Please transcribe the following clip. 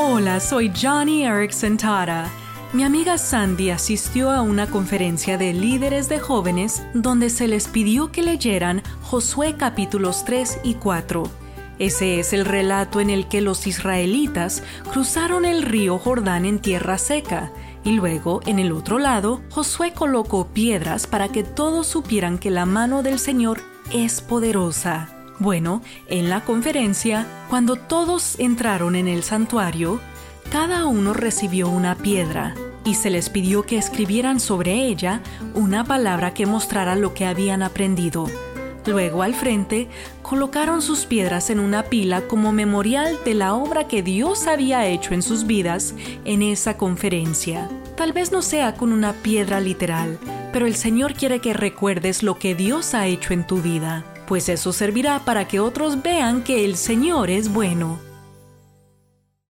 Hola, soy Johnny Erickson Tara. Mi amiga Sandy asistió a una conferencia de líderes de jóvenes donde se les pidió que leyeran Josué capítulos 3 y 4. Ese es el relato en el que los israelitas cruzaron el río Jordán en tierra seca y luego, en el otro lado, Josué colocó piedras para que todos supieran que la mano del Señor es poderosa. Bueno, en la conferencia, cuando todos entraron en el santuario, cada uno recibió una piedra y se les pidió que escribieran sobre ella una palabra que mostrara lo que habían aprendido. Luego al frente colocaron sus piedras en una pila como memorial de la obra que Dios había hecho en sus vidas en esa conferencia. Tal vez no sea con una piedra literal, pero el Señor quiere que recuerdes lo que Dios ha hecho en tu vida, pues eso servirá para que otros vean que el Señor es bueno